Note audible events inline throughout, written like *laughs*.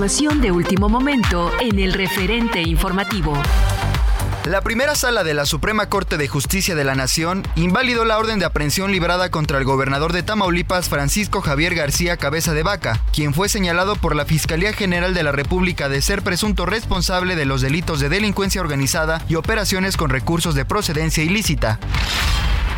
Información de último momento en el referente informativo. La primera sala de la Suprema Corte de Justicia de la Nación invalidó la orden de aprehensión librada contra el gobernador de Tamaulipas, Francisco Javier García Cabeza de Vaca, quien fue señalado por la Fiscalía General de la República de ser presunto responsable de los delitos de delincuencia organizada y operaciones con recursos de procedencia ilícita.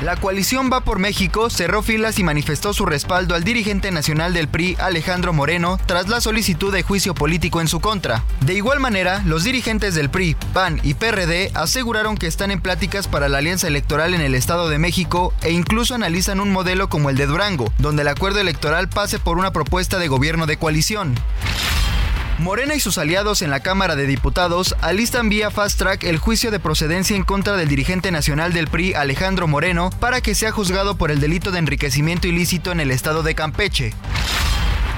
La coalición Va por México cerró filas y manifestó su respaldo al dirigente nacional del PRI, Alejandro Moreno, tras la solicitud de juicio político en su contra. De igual manera, los dirigentes del PRI, PAN y PRD aseguraron que están en pláticas para la alianza electoral en el Estado de México e incluso analizan un modelo como el de Durango, donde el acuerdo electoral pase por una propuesta de gobierno de coalición. Morena y sus aliados en la Cámara de Diputados alistan vía fast track el juicio de procedencia en contra del dirigente nacional del PRI Alejandro Moreno para que sea juzgado por el delito de enriquecimiento ilícito en el estado de Campeche.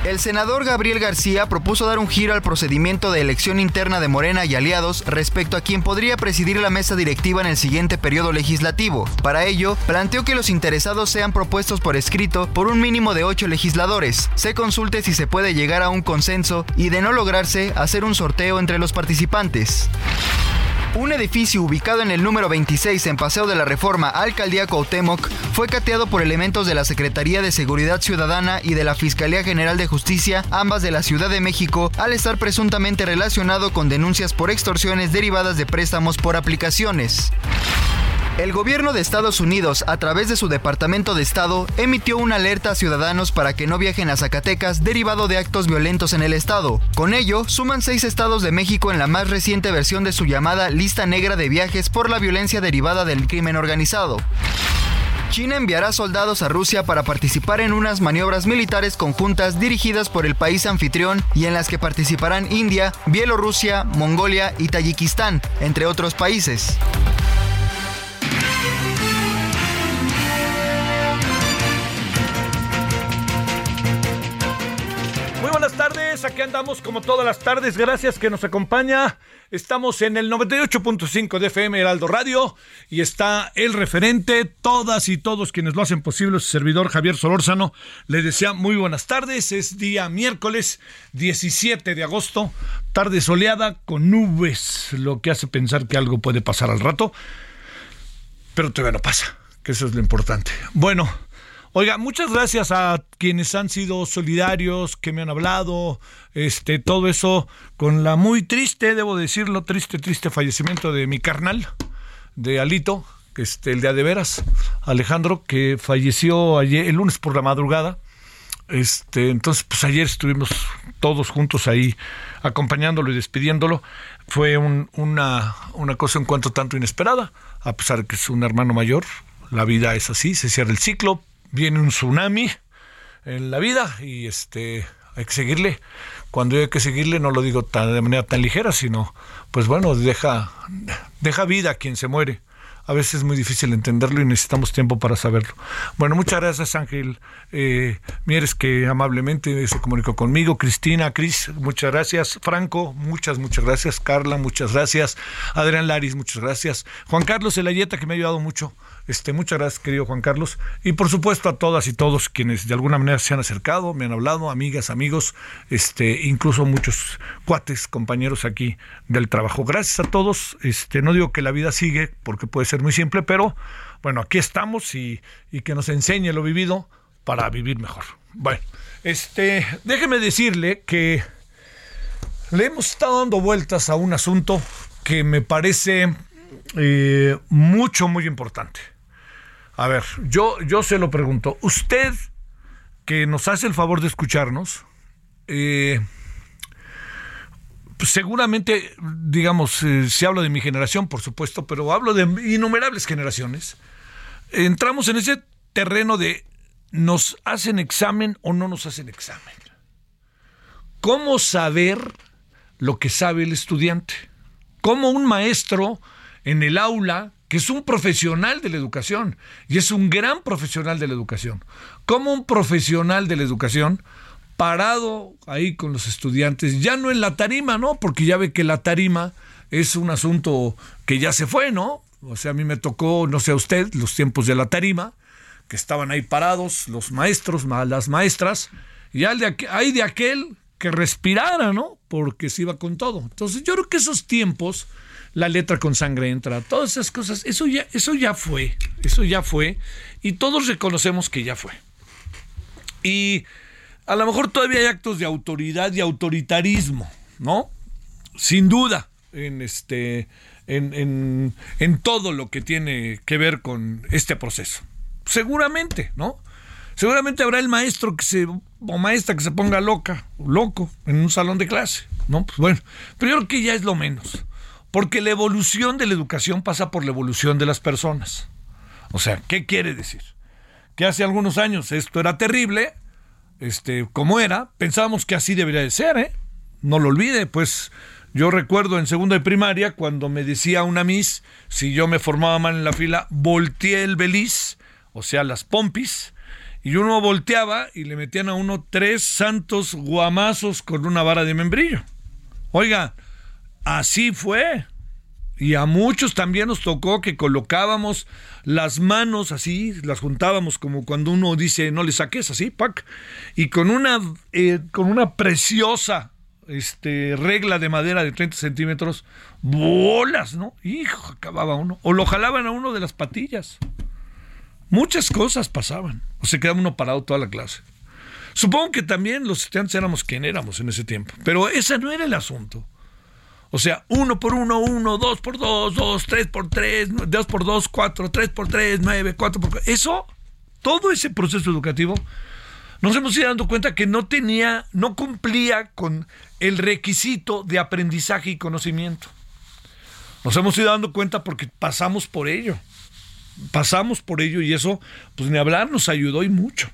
El senador Gabriel García propuso dar un giro al procedimiento de elección interna de Morena y aliados respecto a quien podría presidir la mesa directiva en el siguiente periodo legislativo. Para ello, planteó que los interesados sean propuestos por escrito por un mínimo de ocho legisladores, se consulte si se puede llegar a un consenso y de no lograrse, hacer un sorteo entre los participantes. Un edificio ubicado en el número 26 en Paseo de la Reforma, Alcaldía Cuauhtémoc, fue cateado por elementos de la Secretaría de Seguridad Ciudadana y de la Fiscalía General de Justicia, ambas de la Ciudad de México, al estar presuntamente relacionado con denuncias por extorsiones derivadas de préstamos por aplicaciones. El gobierno de Estados Unidos, a través de su Departamento de Estado, emitió una alerta a ciudadanos para que no viajen a Zacatecas derivado de actos violentos en el estado. Con ello, suman seis estados de México en la más reciente versión de su llamada lista negra de viajes por la violencia derivada del crimen organizado. China enviará soldados a Rusia para participar en unas maniobras militares conjuntas dirigidas por el país anfitrión y en las que participarán India, Bielorrusia, Mongolia y Tayikistán, entre otros países. Andamos como todas las tardes, gracias que nos acompaña. Estamos en el 98.5 de FM Heraldo Radio y está el referente, todas y todos quienes lo hacen posible, su servidor Javier Solórzano. Le desea muy buenas tardes, es día miércoles 17 de agosto, tarde soleada con nubes, lo que hace pensar que algo puede pasar al rato, pero todavía no pasa, que eso es lo importante. Bueno. Oiga, muchas gracias a quienes han sido solidarios, que me han hablado, este, todo eso con la muy triste, debo decirlo, triste, triste fallecimiento de mi carnal, de Alito, este, el día de veras, Alejandro, que falleció ayer, el lunes por la madrugada. Este, entonces, pues ayer estuvimos todos juntos ahí acompañándolo y despidiéndolo. Fue un, una, una cosa en cuanto tanto inesperada, a pesar de que es un hermano mayor. La vida es así, se cierra el ciclo, viene un tsunami en la vida y este hay que seguirle. Cuando hay que seguirle no lo digo tan, de manera tan ligera, sino pues bueno, deja, deja vida a quien se muere. A veces es muy difícil entenderlo y necesitamos tiempo para saberlo. Bueno, muchas gracias Ángel eh, Mieres que amablemente se comunicó conmigo. Cristina, Cris, muchas gracias. Franco, muchas, muchas gracias. Carla, muchas gracias. Adrián Laris, muchas gracias. Juan Carlos Elayeta que me ha ayudado mucho Este, muchas gracias, querido Juan Carlos. Y por supuesto a todas y todos quienes de alguna manera se han acercado, me han hablado, amigas, amigos, este, incluso muchos cuates, compañeros aquí del trabajo. Gracias a todos. Este, no digo que la vida sigue, porque puede ser muy simple, pero bueno, aquí estamos y, que nos enseñe lo vivido para vivir mejor. Bueno, este, déjeme decirle que le hemos estado dando vueltas a un asunto que me parece eh, mucho, muy importante. A ver, yo, yo se lo pregunto. Usted que nos hace el favor de escucharnos, eh, seguramente, digamos, eh, se habla de mi generación, por supuesto, pero hablo de innumerables generaciones. Entramos en ese terreno de nos hacen examen o no nos hacen examen. ¿Cómo saber lo que sabe el estudiante? ¿Cómo un maestro en el aula que es un profesional de la educación y es un gran profesional de la educación. Como un profesional de la educación parado ahí con los estudiantes, ya no en la tarima, ¿no? Porque ya ve que la tarima es un asunto que ya se fue, ¿no? O sea, a mí me tocó, no sé a usted, los tiempos de la tarima, que estaban ahí parados los maestros, las maestras, y hay de aquel que respirara, ¿no? Porque se iba con todo. Entonces yo creo que esos tiempos la letra con sangre entra, todas esas cosas, eso ya, eso ya fue, eso ya fue, y todos reconocemos que ya fue. Y a lo mejor todavía hay actos de autoridad y autoritarismo, ¿no? Sin duda, en este, en, en todo lo que tiene que ver con este proceso. Seguramente, ¿no? Seguramente habrá el maestro que se, o maestra que se ponga loca, loco, en un salón de clase, ¿no? Pues bueno, pero yo creo que ya es lo menos. Porque la evolución de la educación pasa por la evolución de las personas. O sea, ¿qué quiere decir? Que hace algunos años esto era terrible, este, como era, pensábamos que así debería de ser, ¿eh? No lo olvide, pues yo recuerdo en segundo de primaria cuando me decía una miss, si yo me formaba mal en la fila, volteé el beliz, o sea, las pompis, y uno volteaba y le metían a uno tres santos guamazos con una vara de membrillo. Oiga, Así fue. Y a muchos también nos tocó que colocábamos las manos así, las juntábamos como cuando uno dice no le saques así, pac, y con una, eh, con una preciosa este, regla de madera de 30 centímetros, bolas, ¿no? Hijo, acababa uno. O lo jalaban a uno de las patillas. Muchas cosas pasaban. O se quedaba uno parado toda la clase. Supongo que también los estudiantes éramos quien éramos en ese tiempo. Pero ese no era el asunto. O sea, uno por uno, uno, dos por dos, dos, tres por tres, dos por dos, cuatro, tres por tres, nueve, cuatro por. Eso, todo ese proceso educativo, nos hemos ido dando cuenta que no tenía, no cumplía con el requisito de aprendizaje y conocimiento. Nos hemos ido dando cuenta porque pasamos por ello. Pasamos por ello y eso, pues ni hablar, nos ayudó y mucho.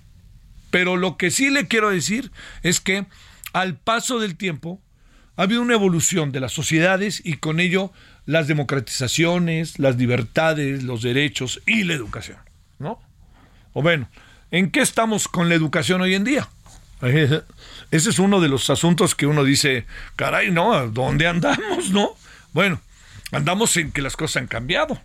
Pero lo que sí le quiero decir es que al paso del tiempo, ha habido una evolución de las sociedades y con ello las democratizaciones, las libertades, los derechos y la educación, ¿no? O bueno, ¿en qué estamos con la educación hoy en día? *laughs* Ese es uno de los asuntos que uno dice, caray, ¿no? ¿Dónde andamos, no? Bueno, andamos en que las cosas han cambiado.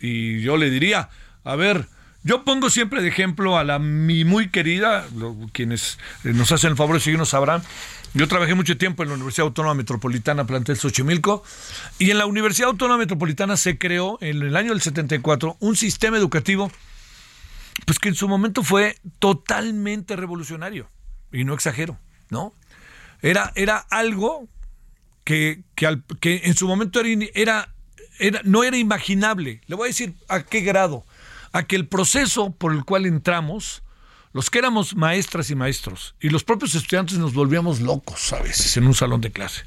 Y yo le diría, a ver, yo pongo siempre de ejemplo a la mi muy querida, quienes nos hacen el favor de seguirnos sabrán, yo trabajé mucho tiempo en la Universidad Autónoma Metropolitana, plantel Xochimilco, y en la Universidad Autónoma Metropolitana se creó en el año del 74 un sistema educativo pues que en su momento fue totalmente revolucionario, y no exagero, ¿no? Era, era algo que, que, en su momento era, era, no era imaginable. Le voy a decir a qué grado. A que el proceso por el cual entramos los que éramos maestras y maestros y los propios estudiantes nos volvíamos locos a veces en un salón de clase.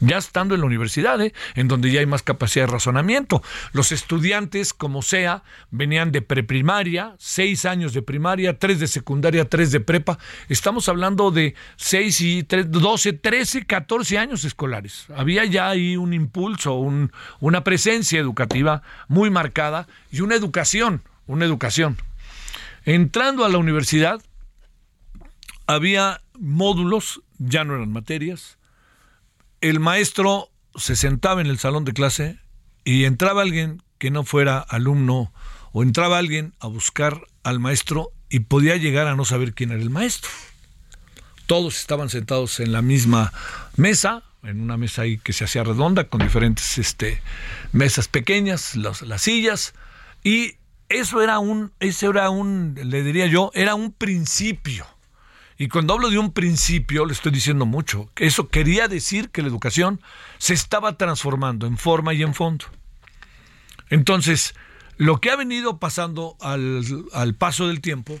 Ya estando en la universidad, ¿eh? en donde ya hay más capacidad de razonamiento. Los estudiantes, como sea, venían de preprimaria, seis años de primaria, tres de secundaria, tres de prepa. Estamos hablando de seis y doce, trece, catorce años escolares. Había ya ahí un impulso, un, una presencia educativa muy marcada y una educación, una educación Entrando a la universidad, había módulos, ya no eran materias. El maestro se sentaba en el salón de clase y entraba alguien que no fuera alumno o entraba alguien a buscar al maestro y podía llegar a no saber quién era el maestro. Todos estaban sentados en la misma mesa, en una mesa ahí que se hacía redonda, con diferentes este, mesas pequeñas, las, las sillas, y eso era un, eso era un, le diría yo, era un principio. Y cuando hablo de un principio, le estoy diciendo mucho. Eso quería decir que la educación se estaba transformando en forma y en fondo. Entonces, lo que ha venido pasando al, al paso del tiempo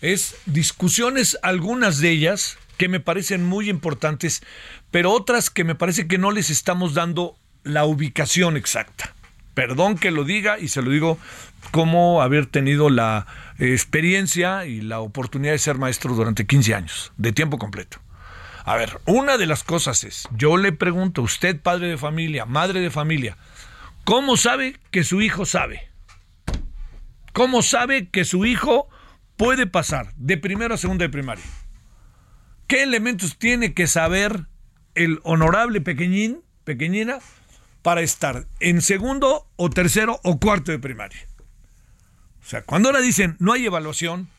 es discusiones, algunas de ellas que me parecen muy importantes, pero otras que me parece que no les estamos dando la ubicación exacta. Perdón que lo diga y se lo digo como haber tenido la experiencia y la oportunidad de ser maestro durante 15 años, de tiempo completo. A ver, una de las cosas es, yo le pregunto, usted padre de familia, madre de familia, ¿cómo sabe que su hijo sabe? ¿Cómo sabe que su hijo puede pasar de primero a segundo de primaria? ¿Qué elementos tiene que saber el honorable pequeñín, pequeñina, para estar en segundo o tercero o cuarto de primaria? O sea, cuando ahora dicen no hay evaluación,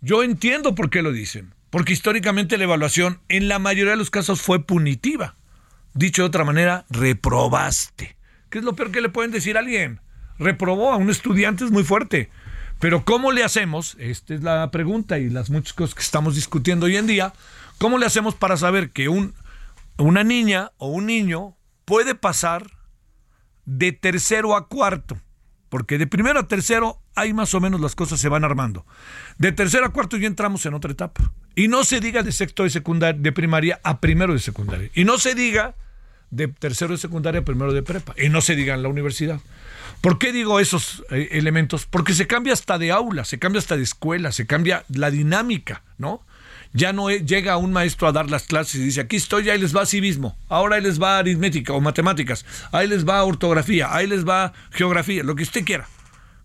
yo entiendo por qué lo dicen. Porque históricamente la evaluación en la mayoría de los casos fue punitiva. Dicho de otra manera, reprobaste. ¿Qué es lo peor que le pueden decir a alguien? Reprobó a un estudiante es muy fuerte. Pero ¿cómo le hacemos? Esta es la pregunta y las muchas cosas que estamos discutiendo hoy en día. ¿Cómo le hacemos para saber que un, una niña o un niño puede pasar de tercero a cuarto? Porque de primero a tercero ahí más o menos las cosas se van armando. De tercero a cuarto ya entramos en otra etapa. Y no se diga de sexto de secundaria, de primaria a primero de secundaria. Y no se diga de tercero de secundaria a primero de prepa. Y no se diga en la universidad. ¿Por qué digo esos eh, elementos? Porque se cambia hasta de aula, se cambia hasta de escuela, se cambia la dinámica, ¿no? Ya no llega un maestro a dar las clases y dice, aquí estoy, ahí les va civismo, ahora ahí les va aritmética o matemáticas, ahí les va ortografía, ahí les va geografía, lo que usted quiera.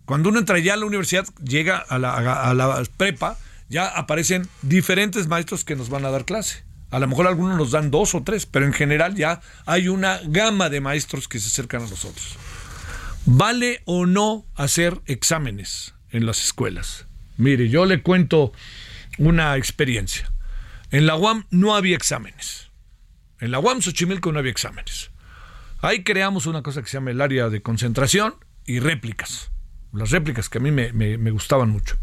Cuando uno entra ya a la universidad, llega a la, a la prepa, ya aparecen diferentes maestros que nos van a dar clase. A lo mejor algunos nos dan dos o tres, pero en general ya hay una gama de maestros que se acercan a nosotros. ¿Vale o no hacer exámenes en las escuelas? Mire, yo le cuento una experiencia. En la UAM no había exámenes. En la UAM Xochimilco no había exámenes. Ahí creamos una cosa que se llama el área de concentración y réplicas las réplicas que a mí me, gustaban mucho.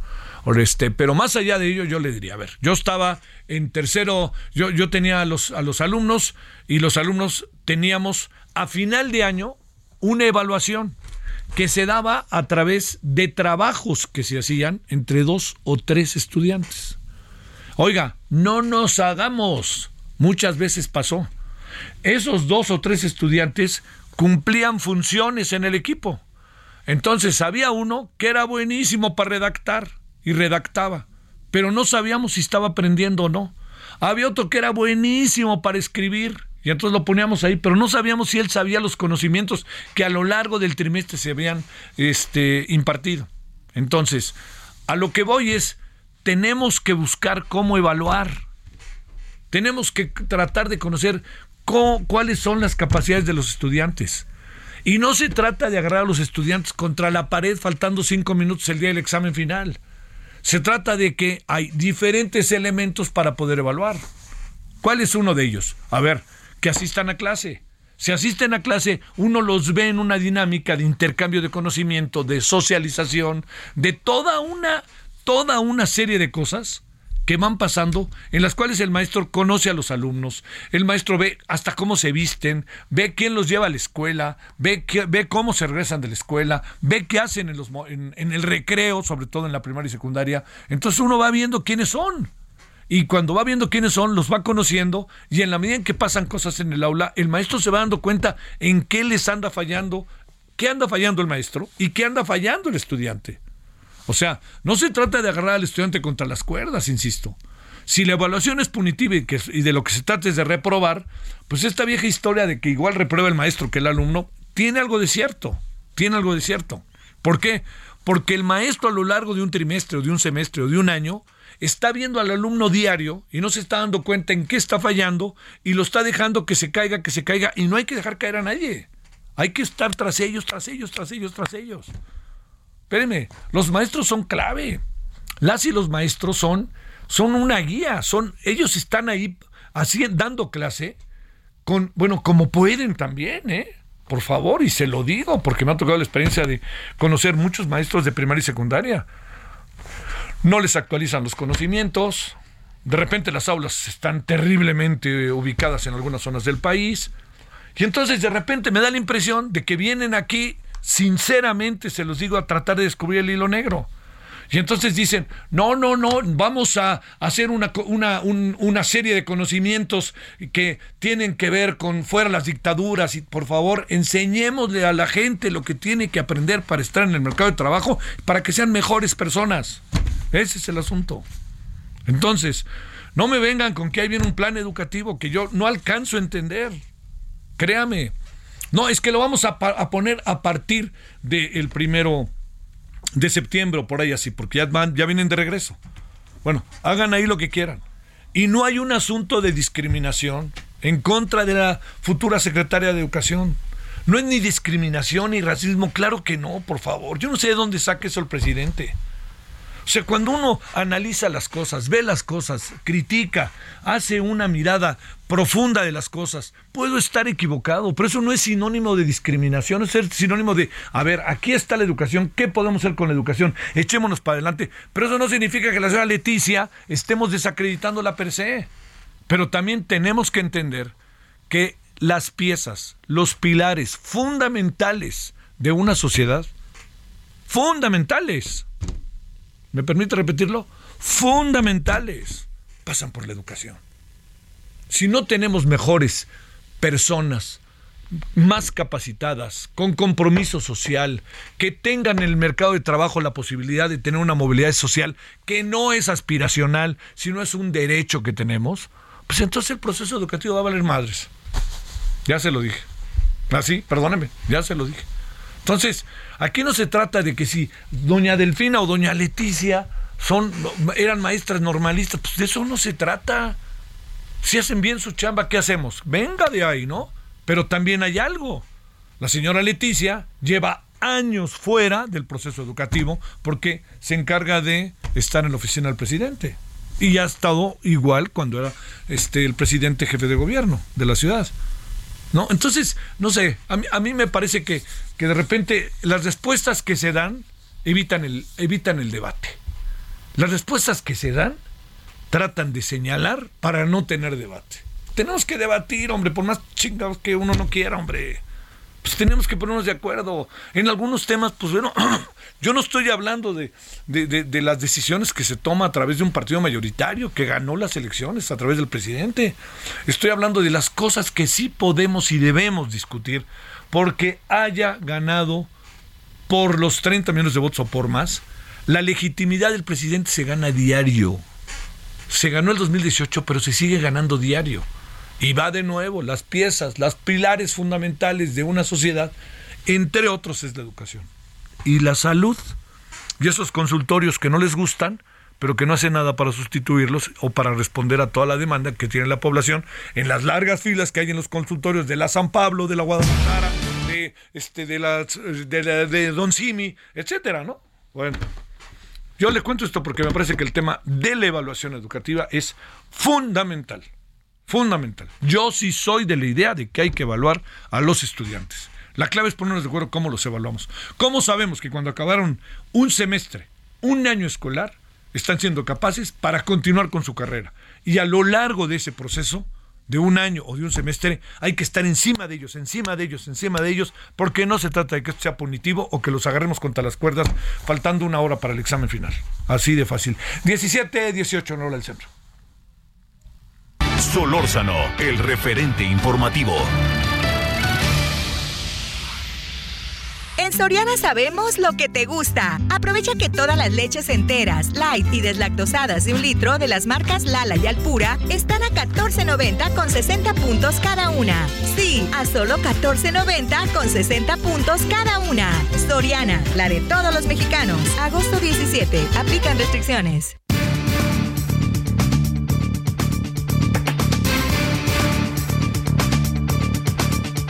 Este, pero más allá de ello, yo le diría, a ver, yo estaba en tercero, yo, yo tenía a los, a los alumnos y los alumnos teníamos a final de año una evaluación que se daba a través de trabajos que se hacían entre dos o tres estudiantes. Oiga, no nos hagamos, muchas veces pasó. Esos dos o tres estudiantes cumplían funciones en el equipo. Entonces había uno que era buenísimo para redactar y redactaba, pero no sabíamos si estaba aprendiendo o no. Había otro que era buenísimo para escribir y entonces lo poníamos ahí, pero no sabíamos si él sabía los conocimientos que a lo largo del trimestre se habían este, impartido. Entonces, a lo que voy es, tenemos que buscar cómo evaluar. Tenemos que tratar de conocer cuáles son las capacidades de los estudiantes. Y no se trata de agarrar a los estudiantes contra la pared faltando cinco minutos el día del examen final. Se trata de que hay diferentes elementos para poder evaluar. ¿Cuál es uno de ellos? A ver, que asistan a clase. Si asisten a clase, uno los ve en una dinámica de intercambio de conocimiento, de socialización, de toda una, toda una serie de cosas que van pasando, en las cuales el maestro conoce a los alumnos, el maestro ve hasta cómo se visten, ve quién los lleva a la escuela, ve, ve cómo se regresan de la escuela, ve qué hacen en, los, en, en el recreo, sobre todo en la primaria y secundaria. Entonces uno va viendo quiénes son. Y cuando va viendo quiénes son, los va conociendo y en la medida en que pasan cosas en el aula, el maestro se va dando cuenta en qué les anda fallando, qué anda fallando el maestro y qué anda fallando el estudiante. O sea, no se trata de agarrar al estudiante contra las cuerdas, insisto. Si la evaluación es punitiva y, que, de lo que se trata es de reprobar, pues esta vieja historia de que igual reprueba el maestro que el alumno, tiene algo de cierto, tiene algo de cierto. ¿Por qué? Porque el maestro a lo largo de un trimestre o de un semestre o de un año está viendo al alumno diario y no se está dando cuenta en qué está fallando y lo está dejando que se caiga, que se caiga y no hay que dejar caer a nadie. Hay que estar tras ellos, tras ellos, tras ellos, tras ellos. Espérenme, los maestros son clave. Las y los maestros son, son una guía, son, ellos están ahí así dando clase con, bueno, como pueden también, ¿eh? Por favor, y se lo digo, porque me ha tocado la experiencia de conocer muchos maestros de primaria y secundaria. No les actualizan los conocimientos, de repente las aulas están terriblemente ubicadas en algunas zonas del país, y entonces de repente me da la impresión de que vienen aquí, sinceramente se los digo, a tratar de descubrir el hilo negro. Y entonces dicen, no, no, no, vamos a hacer una, una, serie de conocimientos que tienen que ver con fuera las dictaduras y por favor enseñémosle a la gente lo que tiene que aprender para estar en el mercado de trabajo, para que sean mejores personas. Ese es el asunto. Entonces, no me vengan con que hay bien un plan educativo que yo no alcanzo a entender. Créame. No, es que lo vamos a, poner a partir del primero de septiembre o por ahí así, porque ya, van, ya vienen de regreso. Bueno, hagan ahí lo que quieran. Y no hay un asunto de discriminación en contra de la futura secretaria de Educación. No es ni discriminación ni racismo, claro que no, por favor. Yo no sé de dónde saque eso el presidente. O sea, cuando uno analiza las cosas, ve las cosas, critica, hace una mirada profunda de las cosas, puedo estar equivocado, pero eso no es sinónimo de discriminación, es sinónimo de, a ver, aquí está la educación, ¿qué podemos hacer con la educación? Echémonos para adelante. Pero eso no significa que la señora Leticia estemos desacreditándola per se. Pero también tenemos que entender que las piezas, los pilares fundamentales de una sociedad, fundamentales, ¿Me permite repetirlo? Fundamentales pasan por la educación. Si no tenemos mejores personas, más capacitadas, con compromiso social, que tengan en el mercado de trabajo la posibilidad de tener una movilidad social que no es aspiracional, sino es un derecho que tenemos, pues entonces el proceso educativo va a valer madres. Ya se lo dije. Así, ah, perdóneme, ya se lo dije. Entonces, aquí no se trata de que si doña Delfina o doña Leticia son, eran maestras normalistas, pues de eso no se trata. Si hacen bien su chamba, ¿qué hacemos? Venga de ahí, ¿no? Pero también hay algo. La señora Leticia lleva años fuera del proceso educativo porque se encarga de estar en la oficina del presidente. Y ha estado igual cuando era este, el presidente jefe de gobierno de la ciudad. ¿No? Entonces, no sé, a mí, a mí me parece que, que, de repente las respuestas que se dan evitan el, evitan el debate. Las respuestas que se dan tratan de señalar para no tener debate. Tenemos que debatir, hombre, por más chingados que uno no quiera, hombre. Pues tenemos que ponernos de acuerdo. En algunos temas, pues bueno, *clears throat* yo no estoy hablando de, de, las decisiones que se toma a través de un partido mayoritario que ganó las elecciones a través del presidente. Estoy hablando de las cosas que sí podemos y debemos discutir porque haya ganado por los 30 millones de votos o por más. La legitimidad del presidente se gana diario. Se ganó el 2018, pero se sigue ganando diario. Y va de nuevo, las piezas, las pilares fundamentales de una sociedad, entre otros es la educación. Y la salud. Y esos consultorios que no les gustan, pero que no hacen nada para sustituirlos o para responder a toda la demanda que tiene la población en las largas filas que hay en los consultorios de la San Pablo, de la Guadalajara, de este de la de, Don Simi, etcétera, ¿no? Bueno, yo le cuento esto porque me parece que el tema de la evaluación educativa es fundamental. Fundamental. Yo sí soy de la idea de que hay que evaluar a los estudiantes. La clave es ponernos de acuerdo cómo los evaluamos. ¿Cómo sabemos que cuando acabaron un semestre, un año escolar, están siendo capaces para continuar con su carrera? Y a lo largo de ese proceso, de un año o de un semestre, hay que estar encima de ellos, encima de ellos, encima de ellos, porque no se trata de que esto sea punitivo o que los agarremos contra las cuerdas faltando una hora para el examen final. Así de fácil. 17, 18, no hora del centro. Solórzano, el referente informativo. En Soriana sabemos lo que te gusta. Aprovecha que todas las leches enteras, light y deslactosadas de un litro de las marcas Lala y Alpura están a 14.90 con 60 puntos cada una. Sí, a solo 14.90 con 60 puntos cada una. Soriana, la de todos los mexicanos. Agosto 17. Aplican restricciones.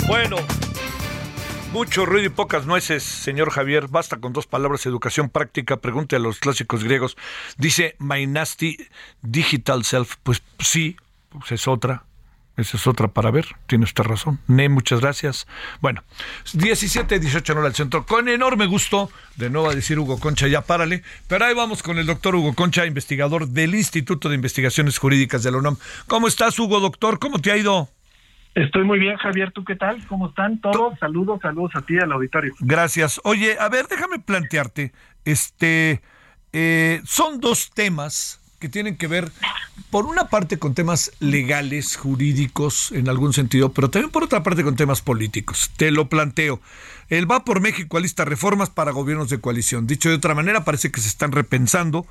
Bueno, Mucho ruido y pocas nueces, señor Javier. Basta con dos palabras, educación práctica. Pregunte a los clásicos griegos. Dice My Nasty Digital Self. Pues sí, pues es otra. Esa es otra para ver. Tiene usted razón. Ne, muchas gracias. Bueno, 17, 18 no al centro. Con enorme gusto, de nuevo a decir Hugo Concha, ya párale. Pero ahí vamos con el doctor Hugo Concha, investigador del Instituto de Investigaciones Jurídicas de la UNAM. ¿Cómo estás, Hugo, doctor? ¿Cómo te ha ido? Estoy muy bien, Javier. ¿Tú qué tal? ¿Cómo están todos? Saludos, saludos a ti, al auditorio. Gracias. Oye, a ver, déjame plantearte. Este, eh, son dos temas que tienen que ver, por una parte, con temas legales, jurídicos, en algún sentido, pero también por otra parte con temas políticos. Te lo planteo. El Va por México alista reformas para gobiernos de coalición. Dicho de otra manera, parece que se están repensando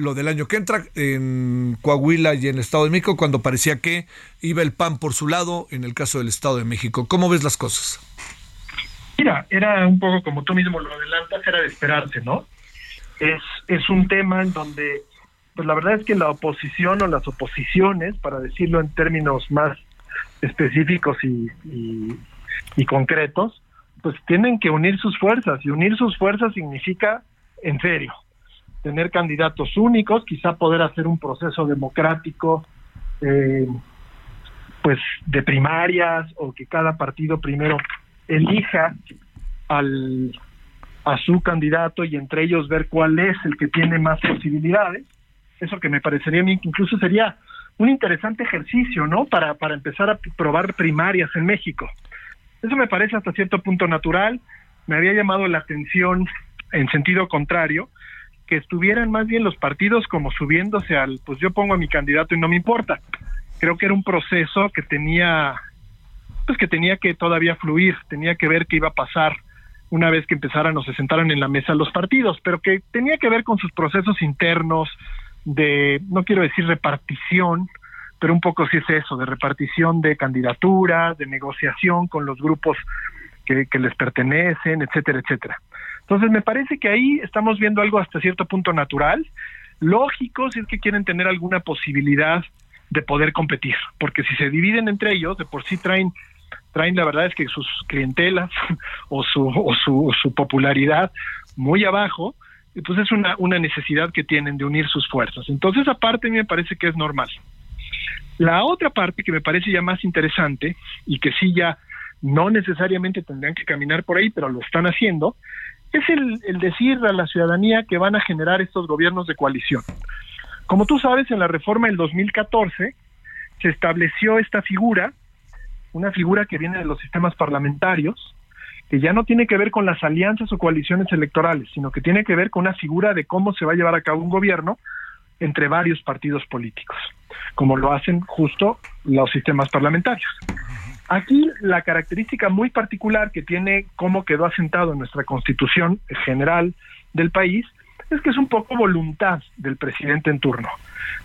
lo del año que entra en Coahuila y en el Estado de México, cuando parecía que iba el PAN por su lado en el caso del Estado de México. ¿Cómo ves las cosas? Mira, era un poco como tú mismo lo adelantas, era de esperarse, ¿no? Es, es un tema en donde, pues la verdad es que la oposición o las oposiciones, para decirlo en términos más específicos y, y, y concretos, pues tienen que unir sus fuerzas, y unir sus fuerzas significa en serio, tener candidatos únicos, quizá poder hacer un proceso democrático, eh, pues de primarias o que cada partido primero elija al a su candidato y entre ellos ver cuál es el que tiene más posibilidades. Eso que me parecería a que incluso sería un interesante ejercicio, ¿no? Para, para empezar a probar primarias en México. Eso me parece hasta cierto punto natural. Me había llamado la atención en sentido contrario que estuvieran más bien los partidos como subiéndose al, pues yo pongo a mi candidato y no me importa. Creo que era un proceso que tenía, pues que tenía que todavía fluir, tenía que ver qué iba a pasar una vez que empezaran o se sentaran en la mesa los partidos, pero que tenía que ver con sus procesos internos de, no quiero decir repartición, pero un poco sí es eso, de repartición de candidaturas, de negociación con los grupos que, que les pertenecen, etcétera, etcétera. Entonces me parece que ahí estamos viendo algo hasta cierto punto natural, lógico si es que quieren tener alguna posibilidad de poder competir, porque si se dividen entre ellos, de por sí traen traen la verdad es que sus clientelas *laughs* o su, o su, popularidad muy abajo, pues es una, una necesidad que tienen de unir sus fuerzas. Entonces, aparte, me parece que es normal. La otra parte que me parece ya más interesante y que sí ya no necesariamente tendrían que caminar por ahí, pero lo están haciendo, es el, decir a la ciudadanía que van a generar estos gobiernos de coalición. Como tú sabes, en la reforma del 2014 se estableció esta figura una figura que viene de los sistemas parlamentarios, que ya no tiene que ver con las alianzas o coaliciones electorales, sino que tiene que ver con una figura de cómo se va a llevar a cabo un gobierno entre varios partidos políticos, como lo hacen justo los sistemas parlamentarios. Aquí la característica muy particular que tiene cómo quedó asentado en nuestra constitución general del país es que es un poco voluntad del presidente en turno.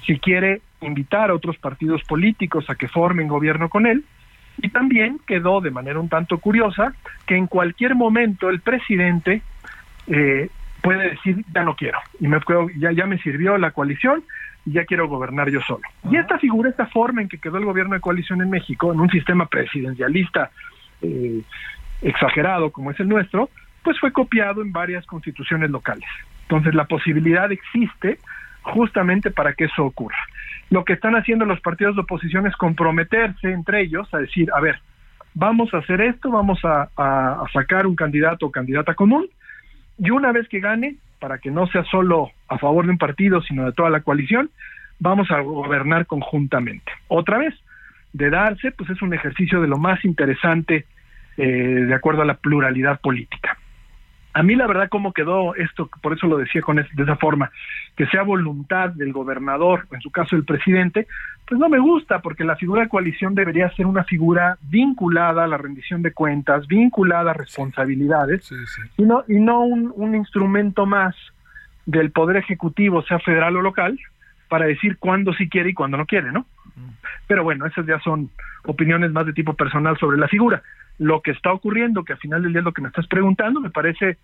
Si quiere invitar a otros partidos políticos a que formen gobierno con él, y también quedó de manera un tanto curiosa que en cualquier momento el presidente eh, puede decir ya no quiero y me ya ya me sirvió la coalición y ya quiero gobernar yo solo. Y esta figura, esta forma en que quedó el gobierno de coalición en México, en un sistema presidencialista eh, exagerado como es el nuestro, pues fue copiado en varias constituciones locales. Entonces la posibilidad existe justamente para que eso ocurra. Lo que están haciendo los partidos de oposición es comprometerse entre ellos a decir, a ver, vamos a hacer esto, vamos a, a, sacar un candidato o candidata común, y una vez que gane, para que no sea solo a favor de un partido, sino de toda la coalición, vamos a gobernar conjuntamente. Otra vez, de darse, pues es un ejercicio de lo más interesante eh, de acuerdo a la pluralidad política. A mí la verdad cómo quedó esto, por eso lo decía con de esa forma, que sea voluntad del gobernador, en su caso el presidente, pues no me gusta porque la figura de coalición debería ser una figura vinculada a la rendición de cuentas, vinculada a responsabilidades, sí, sí. y no, y no un, un instrumento más del poder ejecutivo, sea federal o local, para decir cuándo sí quiere y cuándo no quiere, ¿no? Pero bueno, esas ya son opiniones más de tipo personal sobre la figura lo que está ocurriendo, que al final del día es lo que me estás preguntando, me parece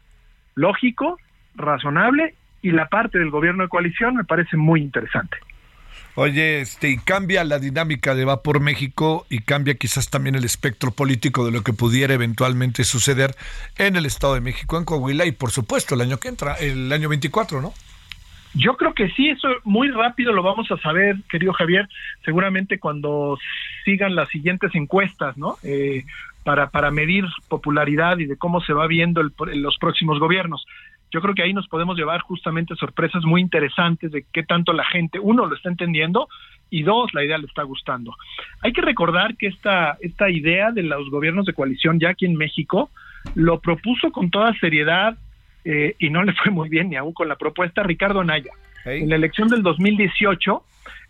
lógico, razonable y la parte del gobierno de coalición me parece muy interesante. Oye, este, y cambia la dinámica de Va por México y cambia quizás también el espectro político de lo que pudiera eventualmente suceder en el Estado de México, en Coahuila y por supuesto el año que entra, el año 24, ¿no? Yo creo que sí, eso muy rápido lo vamos a saber, querido Javier, seguramente cuando sigan las siguientes encuestas, ¿no? Eh, para, para medir popularidad y de cómo se va viendo el, los próximos gobiernos yo creo que ahí nos podemos llevar justamente sorpresas muy interesantes de qué tanto la gente, uno, lo está entendiendo y dos, la idea le está gustando. Hay que recordar que esta, esta idea de los gobiernos de coalición ya aquí en México lo propuso con toda seriedad eh, y no le fue muy bien ni aún con la propuesta Ricardo Anaya. En la elección del 2018,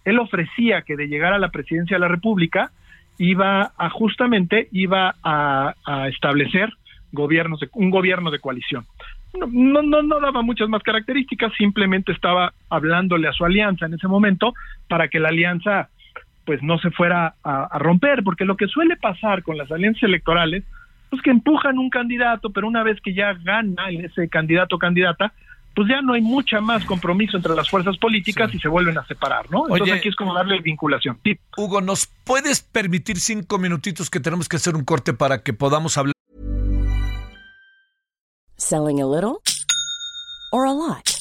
él ofrecía que de llegar a la presidencia de la República iba a justamente iba a, establecer gobiernos de, un gobierno de coalición. No, no, no daba muchas más características, simplemente estaba hablándole a su alianza en ese momento para que la alianza pues no se fuera a, romper, porque lo que suele pasar con las alianzas electorales es que empujan un candidato, pero una vez que ya gana ese candidato o candidata, pues ya no hay mucha más compromiso entre las fuerzas políticas y se vuelven a separar, ¿no? Entonces aquí es como darle vinculación. Hugo, ¿nos puedes permitir cinco minutitos que tenemos que hacer un corte para que podamos hablar? Selling a little or a lot?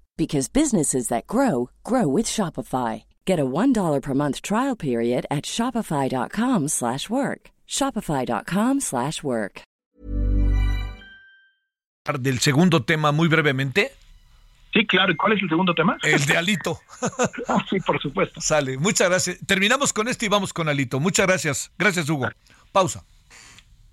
because businesses that grow grow with Shopify. Get a $1 per month trial period at shopify.com/work. shopify.com/work. Del segundo tema muy brevemente. Sí, claro. ¿Y cuál es el segundo tema? El de *laughs* Alito. ah, sí, por supuesto. Sale. Muchas gracias. Terminamos con este y vamos con Alito. Muchas gracias. Gracias, Hugo. Pausa.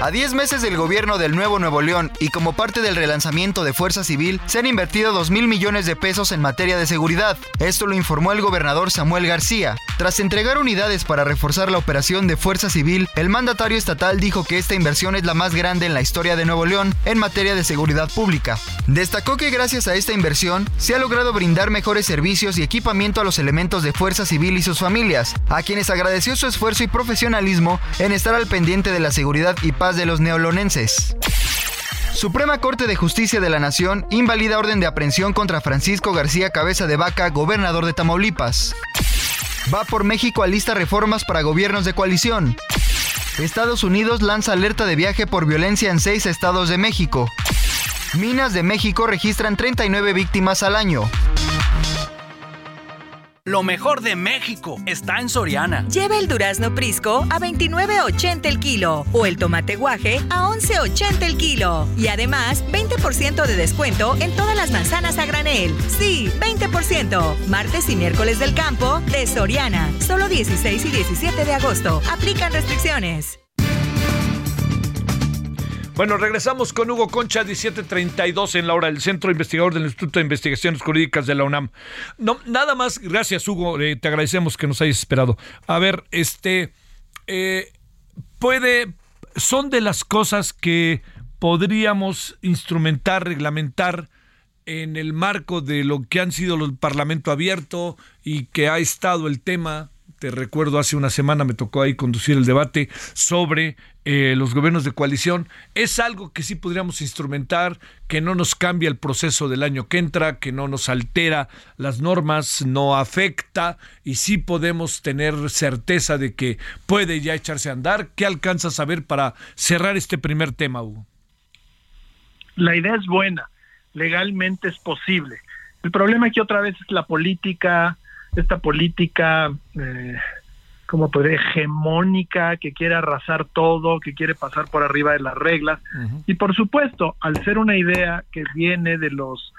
A 10 meses del gobierno del Nuevo Nuevo León y como parte del relanzamiento de Fuerza Civil, se han invertido 2 mil millones de pesos en materia de seguridad. Esto lo informó el gobernador Samuel García. Tras entregar unidades para reforzar la operación de Fuerza Civil, el mandatario estatal dijo que esta inversión es la más grande en la historia de Nuevo León en materia de seguridad pública. Destacó que gracias a esta inversión se ha logrado brindar mejores servicios y equipamiento a los elementos de Fuerza Civil y sus familias, a quienes agradeció su esfuerzo y profesionalismo en estar al pendiente de la seguridad y paz de los neolonenses. Suprema Corte de Justicia de la Nación invalida orden de aprehensión contra Francisco García Cabeza de Vaca, gobernador de Tamaulipas. Va por México a lista reformas para gobiernos de coalición. Estados Unidos lanza alerta de viaje por violencia en seis estados de México. Minas de México registran 39 víctimas al año. Lo mejor de México está en Soriana. Lleva el durazno Prisco a 29.80 el kilo o el tomate guaje a 11.80 el kilo. Y además, 20% de descuento en todas las manzanas a granel. Sí, 20%. Martes y miércoles del campo de Soriana. Solo 16 y 17 de agosto. Aplican restricciones. Bueno, regresamos con Hugo Concha, 1732 en la hora del Centro Investigador del Instituto de Investigaciones Jurídicas de la UNAM. No, nada más, gracias Hugo, eh, te agradecemos que nos hayas esperado. A ver, este, eh, puede, son de las cosas que podríamos instrumentar, reglamentar en el marco de lo que han sido el Parlamento abierto y que ha estado el tema te recuerdo, hace una semana me tocó ahí conducir el debate sobre eh, los gobiernos de coalición. Es algo que sí podríamos instrumentar, que no nos cambia el proceso del año que entra, que no nos altera las normas, no afecta y sí podemos tener certeza de que puede ya echarse a andar. ¿Qué alcanza a saber para cerrar este primer tema, Hugo? La idea es buena. legalmente es posible. El problema aquí otra vez es la política, esta política, eh, como puede, hegemónica, que quiere arrasar todo, que quiere pasar por arriba de las reglas. Y por supuesto, al ser una idea que viene de los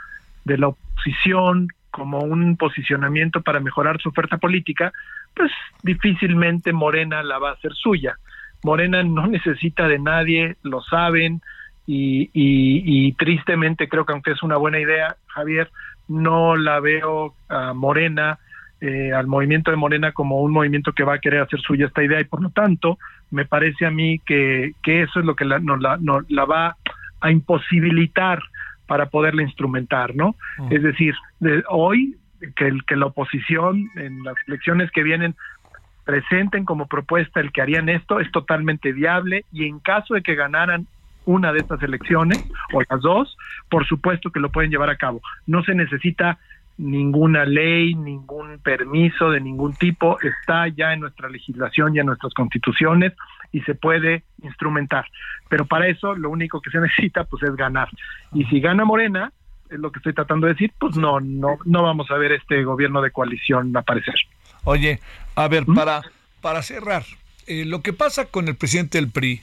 de la oposición como un posicionamiento para mejorar su oferta política, pues difícilmente Morena la va a hacer suya. Morena no necesita de nadie, lo saben, y, y, tristemente creo que aunque es una buena idea, Javier, no la veo a Morena, eh, al movimiento de Morena como un movimiento que va a querer hacer suya esta idea y por lo tanto me parece a mí que, que eso es lo que la, nos, la, la va a imposibilitar para poderla instrumentar, ¿no? Es decir, hoy que, el, que la oposición en las elecciones que vienen presenten como propuesta el que harían esto es totalmente viable y en caso de que ganaran una de estas elecciones o las dos, por supuesto que lo pueden llevar a cabo. No se necesita ninguna ley, ningún permiso de ningún tipo, está ya en nuestra legislación y en nuestras constituciones y se puede instrumentar. Pero para eso lo único que se *laughs* necesita pues es ganar. Y si gana Morena, es lo que estoy tratando de decir, pues no, no, no vamos a ver este gobierno de coalición aparecer. Oye, a ver, para, para cerrar, eh, lo que pasa con el presidente del PRI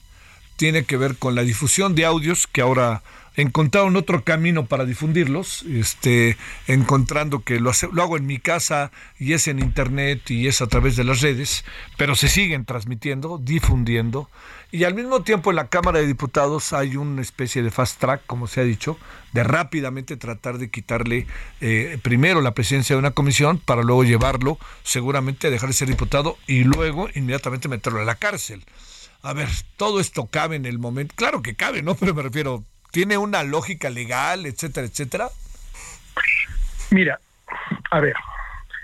tiene que ver con la difusión de audios que ahora encontraron otro camino para difundirlos, este, encontrando que lo, lo hago en mi casa y es en internet y es a través de las redes, pero se siguen transmitiendo, difundiendo, y al mismo tiempo en la Cámara de Diputados hay una especie de fast track, como se ha dicho, de rápidamente tratar de quitarle eh, primero la presidencia de una comisión para luego llevarlo seguramente a dejar de ser diputado y luego inmediatamente meterlo a la cárcel. A ver, todo esto cabe en el momento. Claro que cabe, ¿no? *laughs* Pero me refiero, ¿Tiene una lógica legal, etcétera, etcétera? Mira, a ver,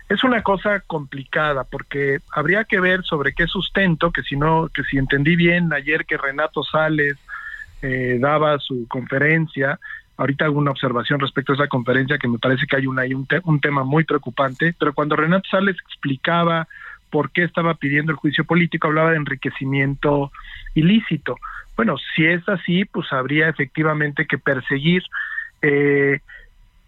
es una cosa complicada porque habría que ver sobre qué sustento, que si no, que si entendí bien ayer que Renato Sales eh, daba su conferencia, ahorita alguna observación respecto a esa conferencia que me parece que hay un, un, un tema muy preocupante, pero cuando Renato Sales explicaba por qué estaba pidiendo el juicio político, hablaba de enriquecimiento ilícito. Bueno, si es así, pues habría efectivamente que perseguir. Eh,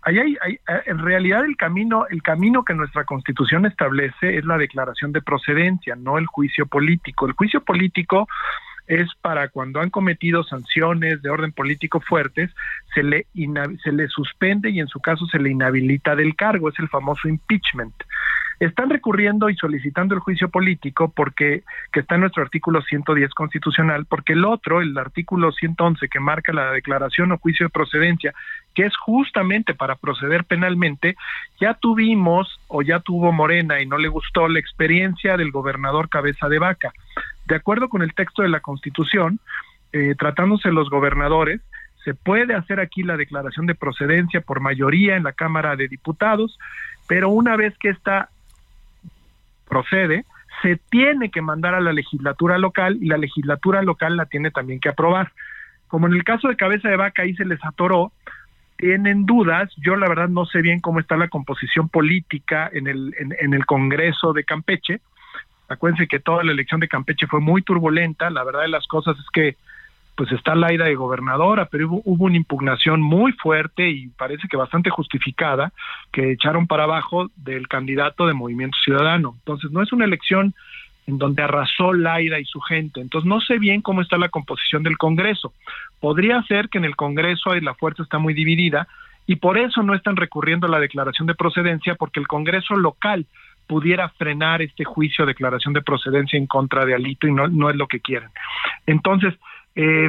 hay, hay, en realidad el camino, el camino que nuestra Constitución establece es la declaración de procedencia, no el juicio político. El juicio político es para cuando han cometido sanciones de orden político fuertes, se le, se le suspende y en su caso se le inhabilita del cargo, es el famoso impeachment. Están recurriendo y solicitando el juicio político porque que está en nuestro artículo 110 constitucional, porque el otro, el artículo 111 que marca la declaración o juicio de procedencia, que es justamente para proceder penalmente, ya tuvimos o ya tuvo Morena y no le gustó la experiencia del gobernador Cabeza de Vaca. De acuerdo con el texto de la Constitución, eh, tratándose los gobernadores, se puede hacer aquí la declaración de procedencia por mayoría en la Cámara de Diputados, pero una vez que esta procede, se tiene que mandar a la legislatura local y la legislatura local la tiene también que aprobar. Como en el caso de Cabeza de Vaca ahí se les atoró, tienen dudas, yo la verdad no sé bien cómo está la composición política en el, en el Congreso de Campeche. Acuérdense que toda la elección de Campeche fue muy turbulenta, la verdad de las cosas es que pues está la ida de gobernadora, pero hubo, una impugnación muy fuerte y parece que bastante justificada que echaron para abajo del candidato de Movimiento Ciudadano. Entonces no es una elección en donde arrasó Laida y su gente. Entonces no sé bien cómo está la composición del Congreso. Podría ser que en el Congreso la fuerza está muy dividida y por eso no están recurriendo a la declaración de procedencia porque el Congreso local pudiera frenar este juicio de declaración de procedencia en contra de Alito y no, no es lo que quieren. Entonces, eh,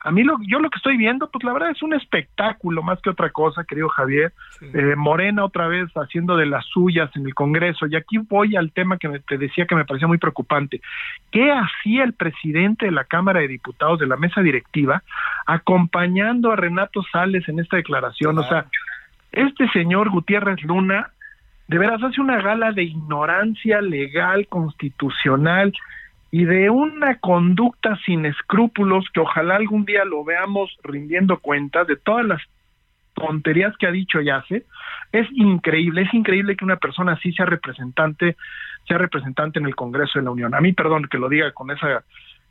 a mí lo, yo lo que estoy viendo, pues la verdad es un espectáculo más que otra cosa, querido Javier. Eh, Morena otra vez haciendo de las suyas en el Congreso. Y aquí voy al tema que te decía que me parecía muy preocupante. ¿Qué hacía el presidente de la Cámara de Diputados de la mesa directiva acompañando a Renato Sales en esta declaración? O sea, este señor Gutiérrez Luna de veras hace una gala de ignorancia legal, constitucional y de una conducta sin escrúpulos que ojalá algún día lo veamos rindiendo cuentas de todas las tonterías que ha dicho y hace, es increíble, es increíble que una persona así sea representante, sea representante en el Congreso de la Unión. A mí, perdón que lo diga con esa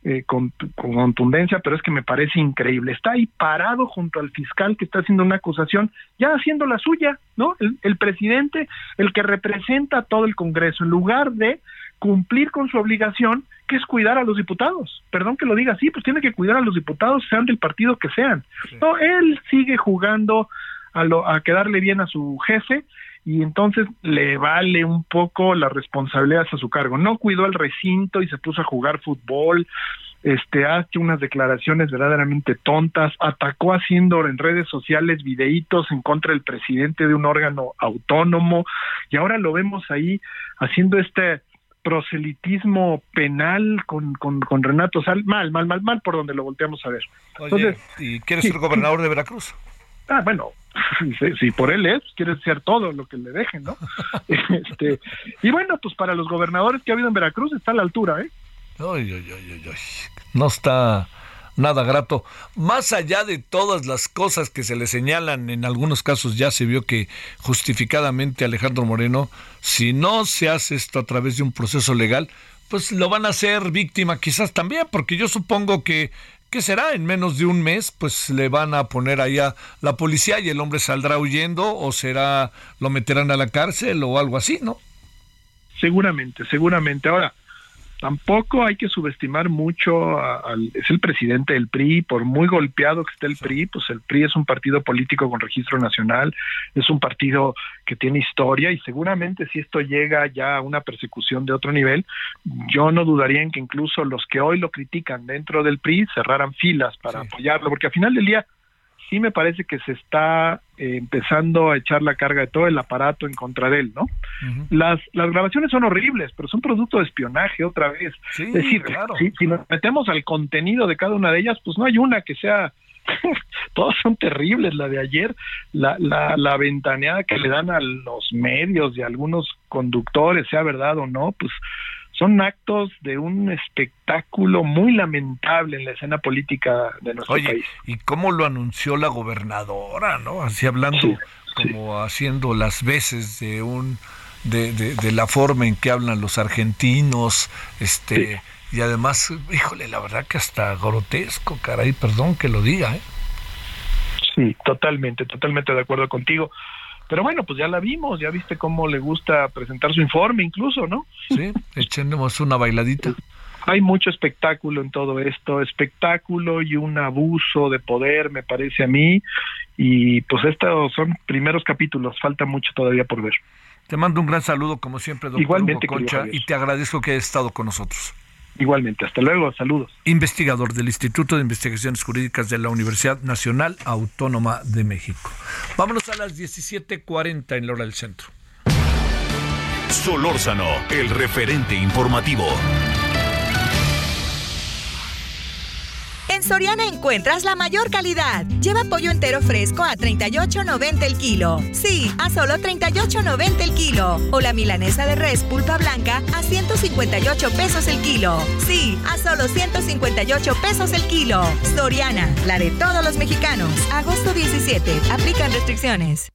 eh, con, contundencia, pero es que me parece increíble. Está ahí parado junto al fiscal que está haciendo una acusación, ya haciendo la suya, ¿no? El, el presidente, el que representa a todo el Congreso, en lugar de cumplir con su obligación, que es cuidar a los diputados. Perdón que lo diga así, pues tiene que cuidar a los diputados, sean del partido que sean. No, él sigue jugando a, lo, a quedarle bien a su jefe y entonces le vale un poco las responsabilidades a su cargo. No cuidó el recinto y se puso a jugar fútbol, este, hace unas declaraciones verdaderamente tontas, atacó haciendo en redes sociales videitos en contra del presidente de un órgano autónomo y ahora lo vemos ahí haciendo este proselitismo penal con, con, con Renato Sal, mal, mal, mal, mal por donde lo volteamos a ver. Oye, ¿y quieres ser gobernador de Veracruz? Ah, bueno, *laughs* si, por él es, quiere ser todo lo que le dejen, ¿no? *laughs* este, y bueno, pues para los gobernadores que ha habido en Veracruz está a la altura, ¿eh? No está nada grato. Más allá de todas las cosas que se le señalan, en algunos casos ya se vio que justificadamente Alejandro Moreno, si no se hace esto a través de un proceso legal, pues lo van a hacer víctima quizás también, porque yo supongo que ¿qué será? En menos de un mes, pues le van a poner allá la policía y el hombre saldrá huyendo o será, lo meterán a la cárcel o algo así, ¿no? Seguramente, seguramente. Ahora, tampoco hay que subestimar mucho al es el presidente del PRI por muy golpeado que esté el PRI pues el PRI es un partido político con registro nacional es un partido que tiene historia y seguramente si esto llega ya a una persecución de otro nivel yo no dudaría en que incluso los que hoy lo critican dentro del PRI cerraran filas para apoyarlo porque al final del día sí me parece que se está eh, empezando a echar la carga de todo el aparato en contra de él, ¿no? las, las grabaciones son horribles, pero son producto de espionaje otra vez. es decir, si, si nos metemos al contenido de cada una de ellas, pues no hay una que sea *laughs* todas son terribles. La de ayer, la, la, la, ventaneada que le dan a los medios y a algunos conductores, sea verdad o no, pues son actos de un espectáculo muy lamentable en la escena política de nuestro Oye, país. ¿Y cómo lo anunció la gobernadora, no? Así hablando, como haciendo las veces de un de, de, la forma en que hablan los argentinos, este y además, híjole, la verdad que hasta grotesco, caray, perdón que lo diga, ¿eh? Sí, totalmente, totalmente de acuerdo contigo. Pero bueno, pues ya la vimos, ya viste cómo le gusta presentar su informe incluso, ¿no? Sí, echémonos una bailadita. Hay mucho espectáculo en todo esto, espectáculo y un abuso de poder, me parece a mí, y pues estos son primeros capítulos, falta mucho todavía por ver. Te mando un gran saludo, como siempre, doctor Igualmente, Concha, y te agradezco que hayas estado con nosotros. Igualmente, hasta luego, saludos. Investigador del Instituto de Investigaciones Jurídicas de la Universidad Nacional Autónoma de México. Vámonos a las 17:40 en la hora del centro. Solórzano, el referente informativo. En Soriana encuentras la mayor calidad. Lleva pollo entero fresco a 38.90 el kilo. Sí, a solo 38.90 el kilo. O la milanesa de res pulpa blanca a 158 pesos el kilo. Sí, a solo 158 pesos el kilo. Soriana, la de todos los mexicanos. Agosto 17. Aplican restricciones.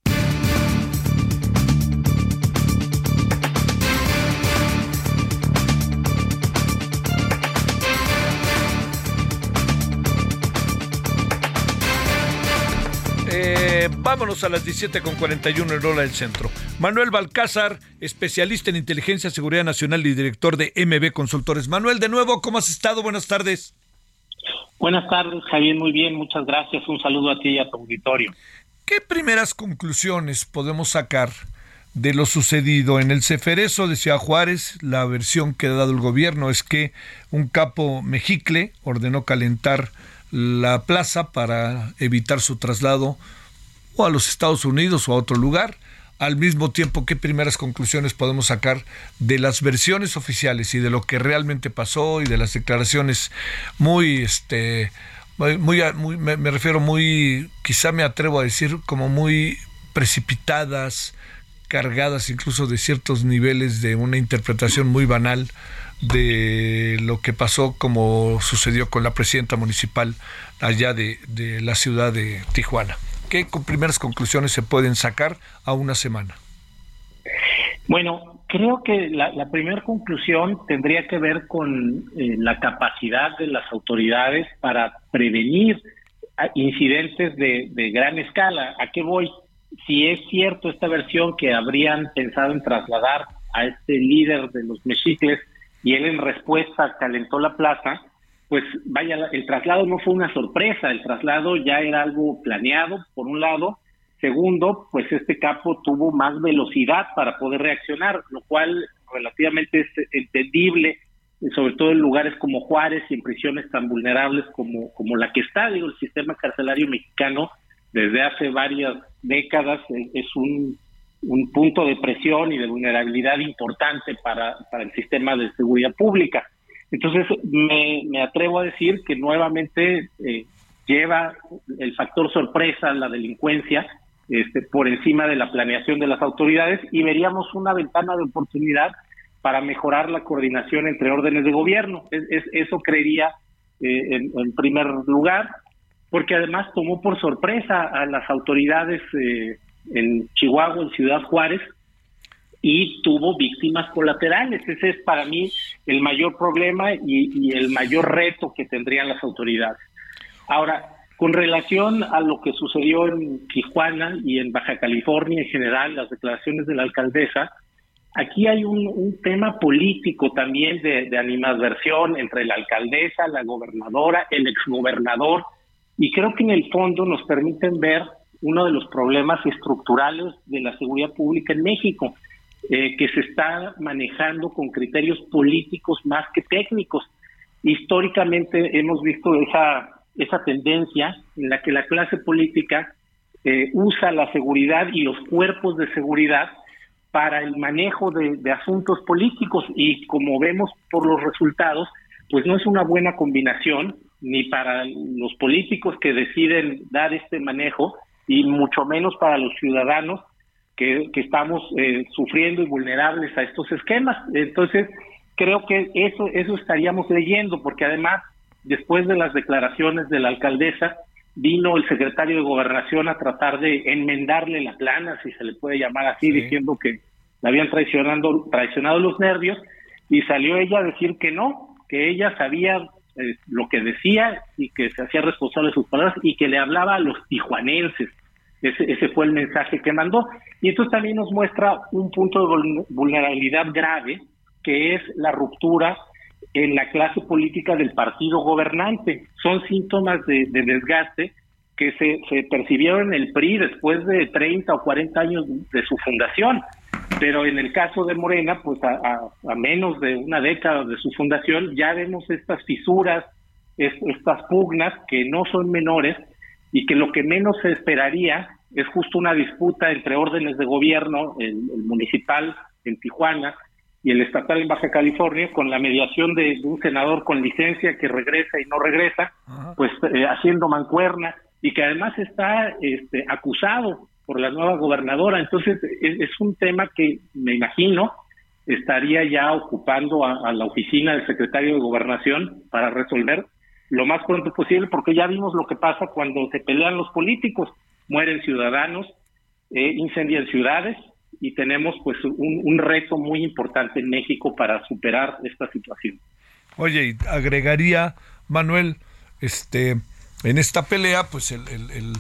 Eh, vámonos a las 17 con 41 en hora del centro. Manuel Balcázar, especialista en inteligencia, seguridad nacional y director de MB Consultores. Manuel, de nuevo, ¿cómo has estado? Buenas tardes. Buenas tardes, Javier, muy bien, muchas gracias. Un saludo a ti y a tu auditorio. ¿Qué primeras conclusiones podemos sacar de lo sucedido en el Ceferezo de Ciudad Juárez? La versión que ha dado el gobierno es que un capo mexicle ordenó calentar la plaza para evitar su traslado o a los Estados Unidos o a otro lugar. Al mismo tiempo, ¿qué primeras conclusiones podemos sacar de las versiones oficiales y de lo que realmente pasó y de las declaraciones muy, este, muy, muy me, me refiero muy, quizá me atrevo a decir como muy precipitadas, cargadas incluso de ciertos niveles de una interpretación muy banal de lo que pasó como sucedió con la presidenta municipal allá de, de la ciudad de Tijuana. ¿Qué primeras conclusiones se pueden sacar a una semana? Bueno, creo que la, primera conclusión tendría que ver con eh, la capacidad de las autoridades para prevenir ah, incidentes de, de gran escala. ¿A qué voy? Si es cierto esta versión que habrían pensado en trasladar a este líder de los mexicles y él en respuesta calentó la plaza, pues vaya, el traslado no fue una sorpresa, el traslado ya era algo planeado, por un lado. Segundo, pues este capo tuvo más velocidad para poder reaccionar, lo cual relativamente es entendible, sobre todo en lugares como Juárez y en prisiones tan vulnerables como, como la que está, digo, el sistema carcelario mexicano desde hace varias décadas es un, un punto de presión y de vulnerabilidad importante para, para el sistema de seguridad pública. Entonces, me, atrevo a decir que nuevamente eh, lleva el factor sorpresa la delincuencia este, por encima de la planeación de las autoridades y veríamos una ventana de oportunidad para mejorar la coordinación entre órdenes de gobierno. Es, eso creería eh, en, primer lugar, porque además tomó por sorpresa a las autoridades eh, en Chihuahua, en Ciudad Juárez, y tuvo víctimas colaterales. Ese es para mí el mayor problema y, el mayor reto que tendrían las autoridades. Ahora, con relación a lo que sucedió en Tijuana y en Baja California en general, las declaraciones de la alcaldesa, aquí hay un, tema político también de, de, animadversión entre la alcaldesa, la gobernadora, el exgobernador, y creo que en el fondo nos permiten ver uno de los problemas estructurales de la seguridad pública en México. Eh, que se está manejando con criterios políticos más que técnicos. Históricamente hemos visto esa, esa tendencia en la que la clase política eh, usa la seguridad y los cuerpos de seguridad para el manejo de, de, asuntos políticos y como vemos por los resultados, pues no es una buena combinación ni para los políticos que deciden dar este manejo y mucho menos para los ciudadanos que, estamos eh, sufriendo y vulnerables a estos esquemas. Entonces, creo que eso, eso estaríamos leyendo, porque además, después de las declaraciones de la alcaldesa, vino el secretario de Gobernación a tratar de enmendarle la plana, si se le puede llamar así, diciendo que le habían traicionando, traicionado los nervios, y salió ella a decir que no, que ella sabía eh, lo que decía y que se hacía responsable de sus palabras y que le hablaba a los tijuanenses. Ese, fue el mensaje que mandó. Y esto también nos muestra un punto de vulnerabilidad grave, que es la ruptura en la clase política del partido gobernante. Son síntomas de, desgaste que se, se, percibieron en el PRI después de 30 o 40 años de su fundación. Pero en el caso de Morena, pues a menos de una década de su fundación, ya vemos estas fisuras, estas pugnas que no son menores y que lo que menos se esperaría es justo una disputa entre órdenes de gobierno, el, municipal en Tijuana y el estatal en Baja California, con la mediación de, un senador con licencia que regresa y no regresa, pues eh, haciendo mancuerna y que además está este, acusado por la nueva gobernadora. Entonces, es, un tema que me imagino estaría ya ocupando a, la oficina del secretario de Gobernación para resolver lo más pronto posible, porque ya vimos lo que pasa cuando se pelean los políticos mueren ciudadanos, eh, incendian ciudades y tenemos pues un, reto muy importante en México para superar esta situación. Oye, agregaría, Manuel, este, en esta pelea, pues el, el,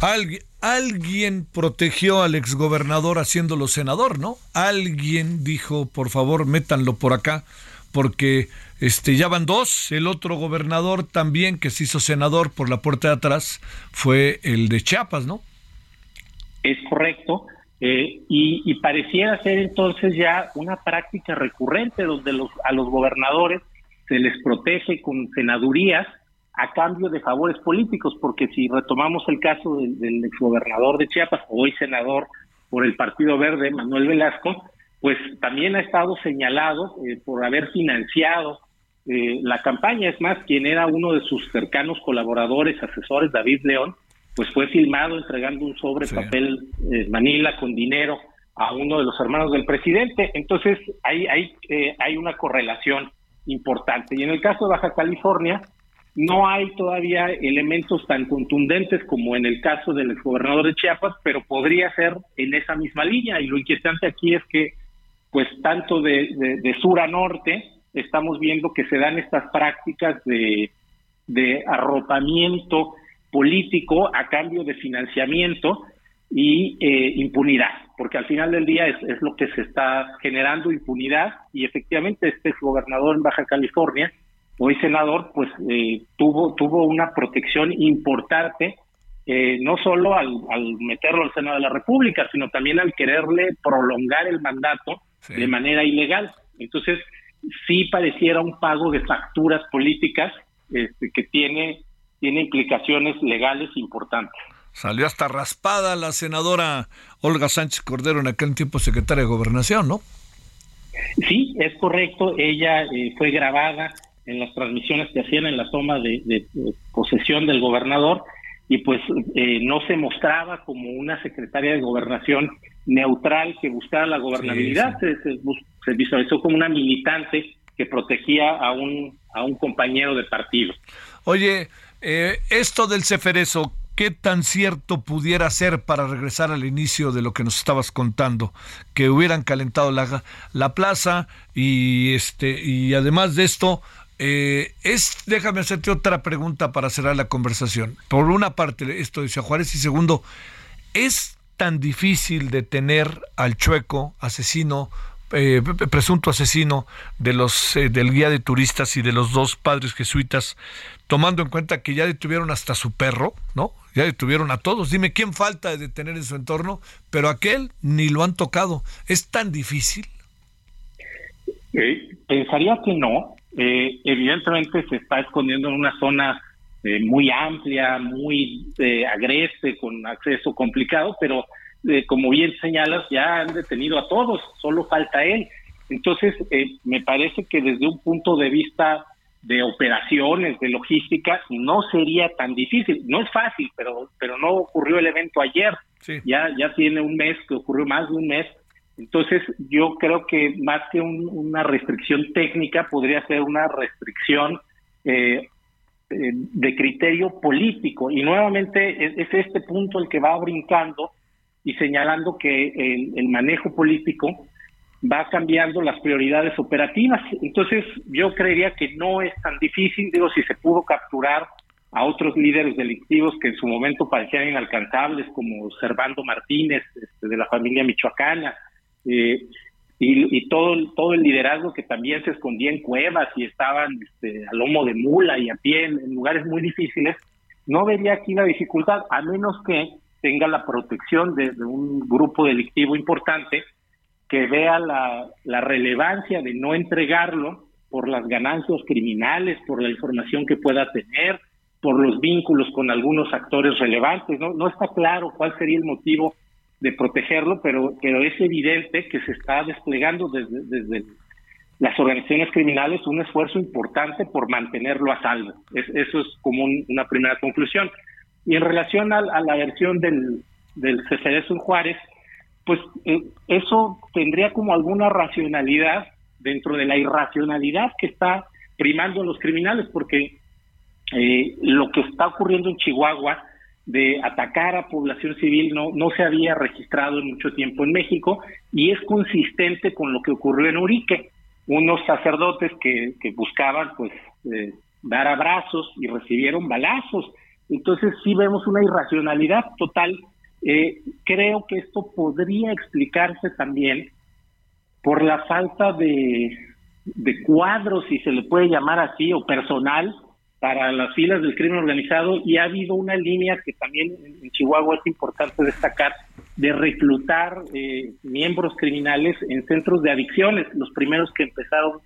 alguien, alguien protegió al exgobernador haciéndolo senador, ¿no? Alguien dijo, por favor, métanlo por acá, porque este, ya van dos. El otro gobernador también que se hizo senador por la puerta de atrás fue el de Chiapas, ¿no? Es correcto. Eh, y, pareciera ser entonces ya una práctica recurrente donde los, a los gobernadores se les protege con senadurías a cambio de favores políticos, porque si retomamos el caso del, del exgobernador de Chiapas, hoy senador por el Partido Verde, Manuel Velasco, pues también ha estado señalado eh, por haber financiado eh, la campaña. Es más, quien era uno de sus cercanos colaboradores, asesores, David León, pues fue filmado entregando un sobre papel eh, Manila con dinero a uno de los hermanos del presidente. Entonces, hay, hay, hay una correlación importante. Y en el caso de Baja California, no hay todavía elementos tan contundentes como en el caso del exgobernador de Chiapas, pero podría ser en esa misma línea. Y lo inquietante aquí es que pues tanto de, de, sur a norte, estamos viendo que se dan estas prácticas de, de arropamiento político a cambio de financiamiento y eh, impunidad, porque al final del día es, es, lo que se está generando impunidad y efectivamente este gobernador en Baja California, hoy senador, pues eh, tuvo tuvo una protección importante eh, no solo al, al, meterlo al Senado de la República, sino también al quererle prolongar el mandato de manera ilegal. Entonces, sí pareciera un pago de facturas políticas este, que tiene, tiene implicaciones legales importantes. Salió hasta raspada la senadora Olga Sánchez Cordero, en aquel tiempo secretaria de Gobernación, ¿no? Sí, es correcto. Ella eh, fue grabada en las transmisiones que hacían en la toma de posesión del gobernador y pues eh, no se mostraba como una secretaria de gobernación neutral que buscara la gobernabilidad, Se, visualizó como una militante que protegía a un, a un compañero de partido. Oye, eh, esto del Ceferezo, ¿qué tan cierto pudiera ser para regresar al inicio de lo que nos estabas contando? Que hubieran calentado la, la plaza y, este, y además de esto, eh, es, déjame hacerte otra pregunta para cerrar la conversación. Por una parte, esto dice Juárez, y segundo, ¿es tan difícil detener al chueco, asesino, eh, presunto asesino de los eh, del guía de turistas y de los dos padres jesuitas, tomando en cuenta que ya detuvieron hasta su perro, ¿no? Ya detuvieron a todos. Dime quién falta de detener en su entorno, pero aquel ni lo han tocado. ¿Es tan difícil? pensaría que no, eh, evidentemente se está escondiendo en una zona eh, muy amplia, muy eh, agreste, con acceso complicado, pero eh, como bien señalas, ya han detenido a todos, solo falta él. Entonces, me parece que desde un punto de vista de operaciones, de logística, no sería tan difícil. No es fácil, pero, pero no ocurrió el evento ayer. Ya, ya tiene un mes, que ocurrió más de un mes entonces, yo creo que más que una restricción técnica, podría ser una restricción eh, eh, de criterio político. Y nuevamente es, este punto el que va brincando y señalando que el, manejo político va cambiando las prioridades operativas. Entonces, yo creería que no es tan difícil, digo, si se pudo capturar a otros líderes delictivos que en su momento parecían inalcanzables, como Servando Martínez, este, de la familia michoacana, eh, y, todo, todo el liderazgo que también se escondía en cuevas y estaban este, a lomo de mula y a pie en, lugares muy difíciles, no vería aquí la dificultad, a menos que tenga la protección de, un grupo delictivo importante que vea la, la, relevancia de no entregarlo por las ganancias criminales, por la información que pueda tener, por los vínculos con algunos actores relevantes. No, no está claro cuál sería el motivo de protegerlo, pero, pero es evidente que se está desplegando desde, desde las organizaciones criminales un esfuerzo importante por mantenerlo a salvo. eso es como una primera conclusión. Y en relación a, la versión del, del en Juárez, pues eh, eso tendría como alguna racionalidad dentro de la irracionalidad que está primando a los criminales, porque eh, lo que está ocurriendo en Chihuahua de atacar a población civil no, no se había registrado en mucho tiempo en México y es consistente con lo que ocurrió en Urique. Unos sacerdotes que, que buscaban pues eh, dar abrazos y recibieron balazos. Entonces sí vemos una irracionalidad total. Eh, creo que esto podría explicarse también por la falta de, de cuadros, si se le puede llamar así, o personal para las filas del crimen organizado y ha habido una línea que también en Chihuahua es importante destacar de reclutar eh, miembros criminales en centros de adicciones. Los primeros que empezaron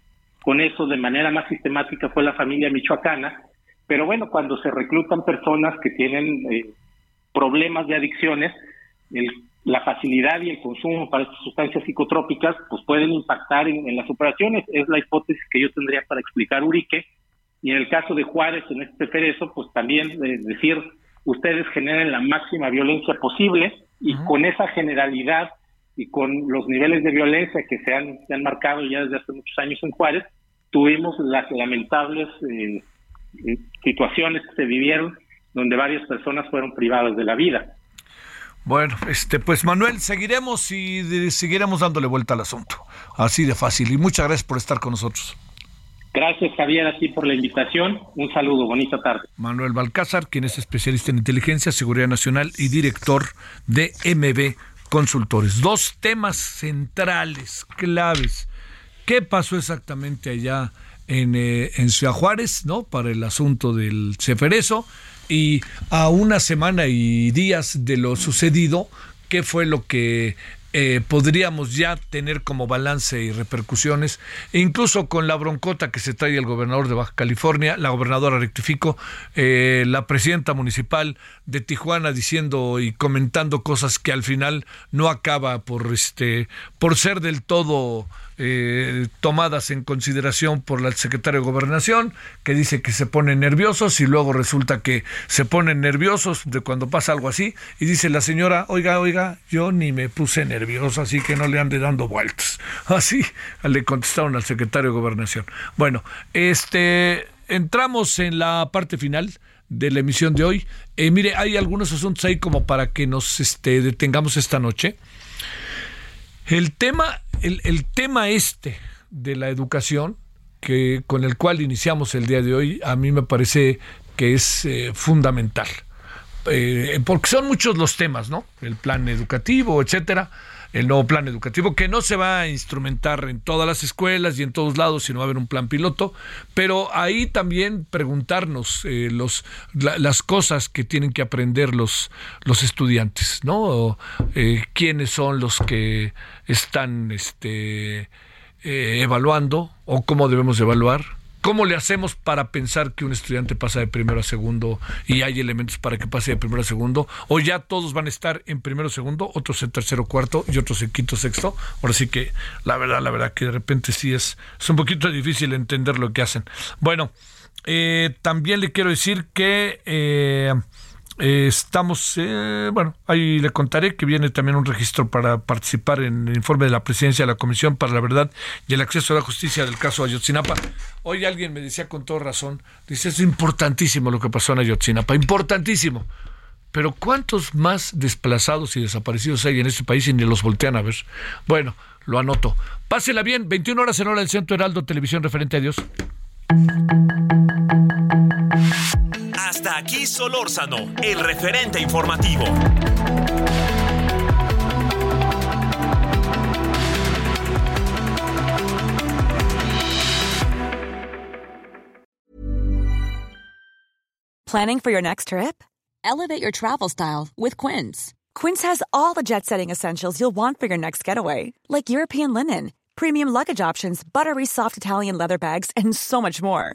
con eso de manera más sistemática fue la familia michoacana, pero bueno, cuando se reclutan personas que tienen eh, problemas de adicciones, la facilidad y el consumo para estas sustancias psicotrópicas pues pueden impactar en, en las operaciones. Es la hipótesis que yo tendría para explicar Urique y en el caso de Juárez, en este perezo, pues también es decir, ustedes generen la máxima violencia posible y con esa generalidad y con los niveles de violencia que se han, se han marcado ya desde hace muchos años en Juárez, tuvimos las lamentables eh, eh, situaciones que se vivieron donde varias personas fueron privadas de la vida. Bueno, este, pues Manuel, seguiremos y seguiremos dándole vuelta al asunto. Así de fácil. Y muchas gracias por estar con nosotros. Gracias, Javier, a ti por la invitación. Un saludo, bonita tarde. Manuel Balcázar, quien es especialista en inteligencia, seguridad nacional y director de MB Consultores. Dos temas centrales, claves. ¿Qué pasó exactamente allá en, eh, en Ciudad Juárez, ¿no? Para el asunto del Ceferezo y a una semana y días de lo sucedido, ¿qué fue lo que eh, podríamos ya tener como balance y repercusiones, e incluso con la broncota que se trae el gobernador de Baja California, la gobernadora rectifico, eh, la presidenta municipal de Tijuana diciendo y comentando cosas que al final no acaba por este por ser del todo eh, tomadas en consideración por el secretario de Gobernación, que dice que se ponen nerviosos y luego resulta que se ponen nerviosos de cuando pasa algo así, y dice la señora, oiga, oiga, yo ni me puse nervioso, así que no le ande dando vueltas. *laughs* Así le contestaron al secretario de Gobernación. Bueno, este entramos en la parte final de la emisión de hoy. Eh, mire, hay algunos asuntos ahí como para que nos este, detengamos esta noche. El tema, el, tema este de la educación, que, con el cual iniciamos el día de hoy, a mí me parece que es eh, fundamental. Eh, porque son muchos los temas, ¿no? El plan educativo, etcétera el nuevo plan educativo, que no se va a instrumentar en todas las escuelas y en todos lados, sino va a haber un plan piloto, pero ahí también preguntarnos eh, los, las cosas que tienen que aprender los, los estudiantes, ¿no? Eh, ¿Quiénes son los que están este, eh, evaluando o cómo debemos evaluar? ¿Cómo le hacemos para pensar que un estudiante pasa de primero a segundo y hay elementos para que pase de primero a segundo? ¿O ya todos van a estar en primero segundo, otros en tercero cuarto y otros en quinto sexto? Ahora sí que la verdad, la verdad que de repente sí es, es un poquito difícil entender lo que hacen. Bueno, eh, también le quiero decir que... Eh, estamos, eh, bueno, ahí le contaré que viene también un registro para participar en el informe de la presidencia de la Comisión para la Verdad y el Acceso a la Justicia del caso Ayotzinapa. Hoy alguien me decía con toda razón, dice, es importantísimo lo que pasó en Ayotzinapa, importantísimo. Pero ¿cuántos más desplazados y desaparecidos hay en este país y ni los voltean a ver? Bueno, lo anoto. Pásela bien, 21 horas en hora del Centro Heraldo Televisión referente a Dios. Hasta aquí Solórzano, el referente informativo. Planning for your next trip? Elevate your travel style with Quince. Quince has all the jet setting essentials you'll want for your next getaway, like European linen premium luggage options, buttery soft Italian leather bags, and so much more.